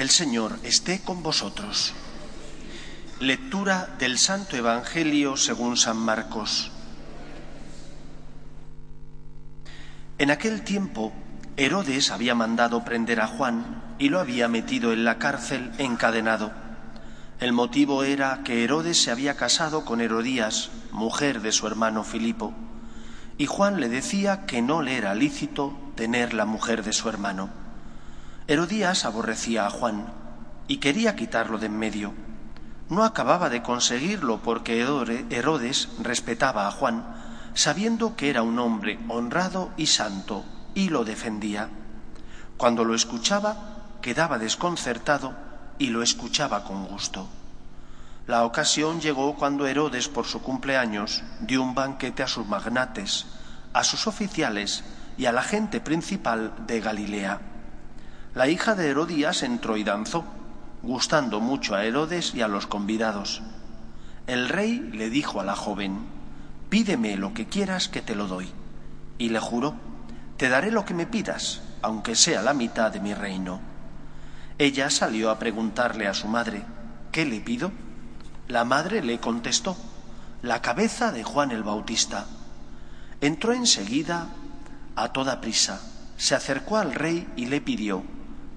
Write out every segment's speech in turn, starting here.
El Señor esté con vosotros. Lectura del Santo Evangelio según San Marcos. En aquel tiempo, Herodes había mandado prender a Juan y lo había metido en la cárcel encadenado. El motivo era que Herodes se había casado con Herodías, mujer de su hermano Filipo, y Juan le decía que no le era lícito tener la mujer de su hermano. Herodías aborrecía a Juan y quería quitarlo de en medio. No acababa de conseguirlo porque Herodes respetaba a Juan, sabiendo que era un hombre honrado y santo, y lo defendía. Cuando lo escuchaba, quedaba desconcertado y lo escuchaba con gusto. La ocasión llegó cuando Herodes, por su cumpleaños, dio un banquete a sus magnates, a sus oficiales y a la gente principal de Galilea. La hija de Herodías entró y danzó, gustando mucho a Herodes y a los convidados. El rey le dijo a la joven, Pídeme lo que quieras que te lo doy. Y le juró, Te daré lo que me pidas, aunque sea la mitad de mi reino. Ella salió a preguntarle a su madre, ¿qué le pido? La madre le contestó, la cabeza de Juan el Bautista. Entró enseguida a toda prisa, se acercó al rey y le pidió,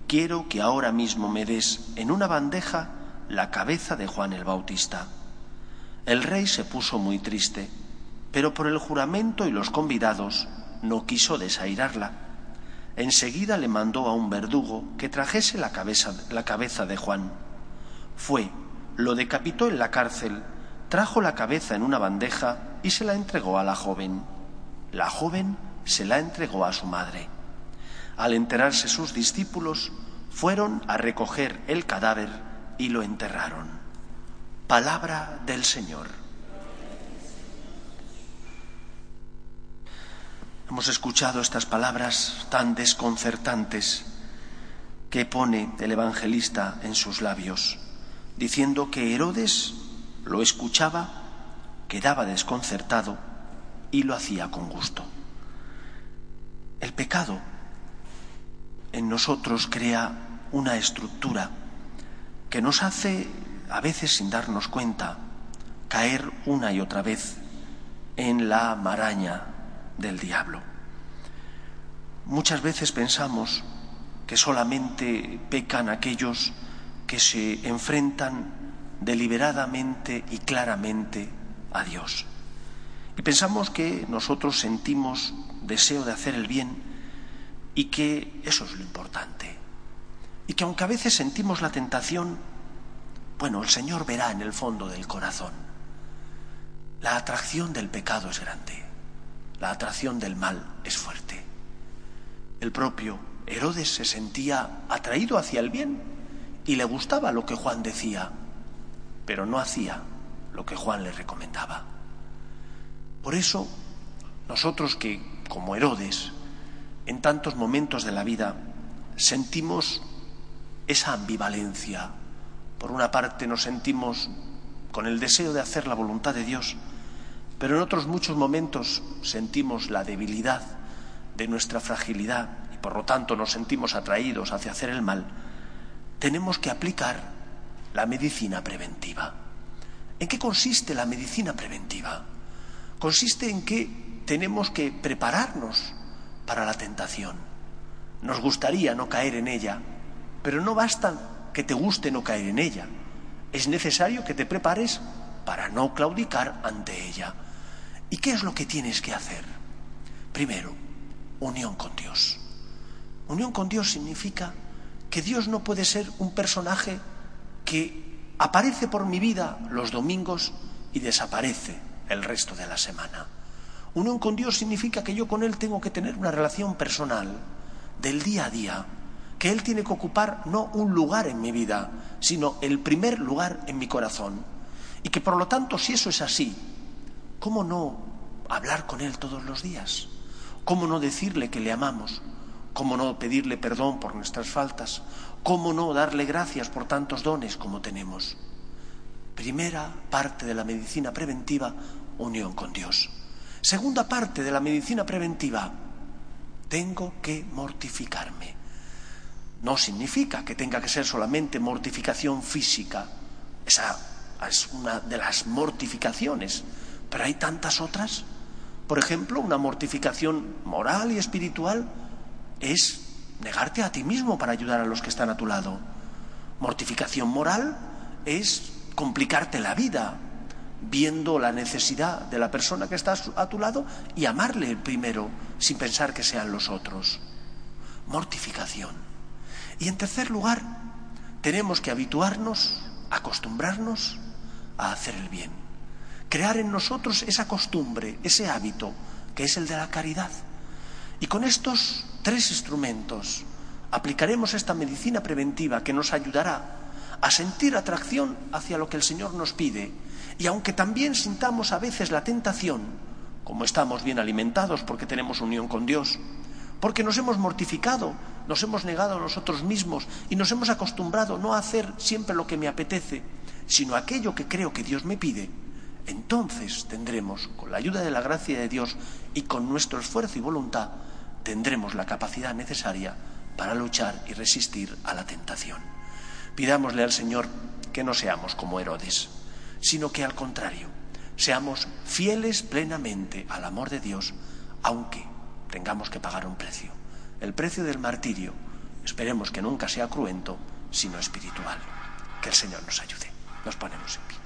quiero que ahora mismo me des en una bandeja la cabeza de Juan el Bautista. El rey se puso muy triste, pero por el juramento y los convidados no quiso desairarla. Enseguida le mandó a un verdugo que trajese la cabeza, la cabeza de Juan. Fue, lo decapitó en la cárcel, trajo la cabeza en una bandeja y se la entregó a la joven. La joven se la entregó a su madre. Al enterarse sus discípulos, fueron a recoger el cadáver y lo enterraron. Palabra del Señor. Hemos escuchado estas palabras tan desconcertantes que pone el evangelista en sus labios, diciendo que Herodes lo escuchaba, quedaba desconcertado y lo hacía con gusto. El pecado en nosotros crea una estructura que nos hace, a veces sin darnos cuenta, caer una y otra vez en la maraña del diablo. Muchas veces pensamos que solamente pecan aquellos que se enfrentan deliberadamente y claramente a Dios. Y pensamos que nosotros sentimos deseo de hacer el bien y que eso es lo importante. Y que aunque a veces sentimos la tentación, bueno, el Señor verá en el fondo del corazón. La atracción del pecado es grande, la atracción del mal es fuerte. El propio Herodes se sentía atraído hacia el bien y le gustaba lo que Juan decía, pero no hacía lo que Juan le recomendaba. Por eso, nosotros que, como Herodes, en tantos momentos de la vida sentimos esa ambivalencia. Por una parte nos sentimos con el deseo de hacer la voluntad de Dios, pero en otros muchos momentos sentimos la debilidad de nuestra fragilidad y por lo tanto nos sentimos atraídos hacia hacer el mal, tenemos que aplicar la medicina preventiva. ¿En qué consiste la medicina preventiva? Consiste en que tenemos que prepararnos para la tentación. Nos gustaría no caer en ella, pero no basta que te guste no caer en ella. Es necesario que te prepares para no claudicar ante ella. ¿Y qué es lo que tienes que hacer? Primero, unión con Dios. Unión con Dios significa que Dios no puede ser un personaje que aparece por mi vida los domingos y desaparece el resto de la semana. Unión con Dios significa que yo con Él tengo que tener una relación personal del día a día, que Él tiene que ocupar no un lugar en mi vida, sino el primer lugar en mi corazón. Y que por lo tanto, si eso es así, ¿cómo no hablar con Él todos los días? ¿Cómo no decirle que le amamos? ¿Cómo no pedirle perdón por nuestras faltas? ¿Cómo no darle gracias por tantos dones como tenemos? Primera parte de la medicina preventiva, unión con Dios. Segunda parte de la medicina preventiva, tengo que mortificarme. No significa que tenga que ser solamente mortificación física. Esa es una de las mortificaciones, pero hay tantas otras. Por ejemplo, una mortificación moral y espiritual es negarte a ti mismo para ayudar a los que están a tu lado. Mortificación moral es complicarte la vida viendo la necesidad de la persona que está a tu lado y amarle primero sin pensar que sean los otros. Mortificación. Y en tercer lugar, tenemos que habituarnos, acostumbrarnos a hacer el bien. Crear en nosotros esa costumbre, ese hábito, que es el de la caridad. Y con estos tres instrumentos aplicaremos esta medicina preventiva que nos ayudará a sentir atracción hacia lo que el Señor nos pide. Y aunque también sintamos a veces la tentación, como estamos bien alimentados porque tenemos unión con Dios, porque nos hemos mortificado, nos hemos negado a nosotros mismos y nos hemos acostumbrado no a hacer siempre lo que me apetece, sino aquello que creo que Dios me pide, entonces tendremos, con la ayuda de la gracia de Dios y con nuestro esfuerzo y voluntad, tendremos la capacidad necesaria para luchar y resistir a la tentación. Pidámosle al Señor que no seamos como Herodes, sino que al contrario, seamos fieles plenamente al amor de Dios, aunque tengamos que pagar un precio. El precio del martirio, esperemos que nunca sea cruento, sino espiritual. Que el Señor nos ayude. Nos ponemos en pie.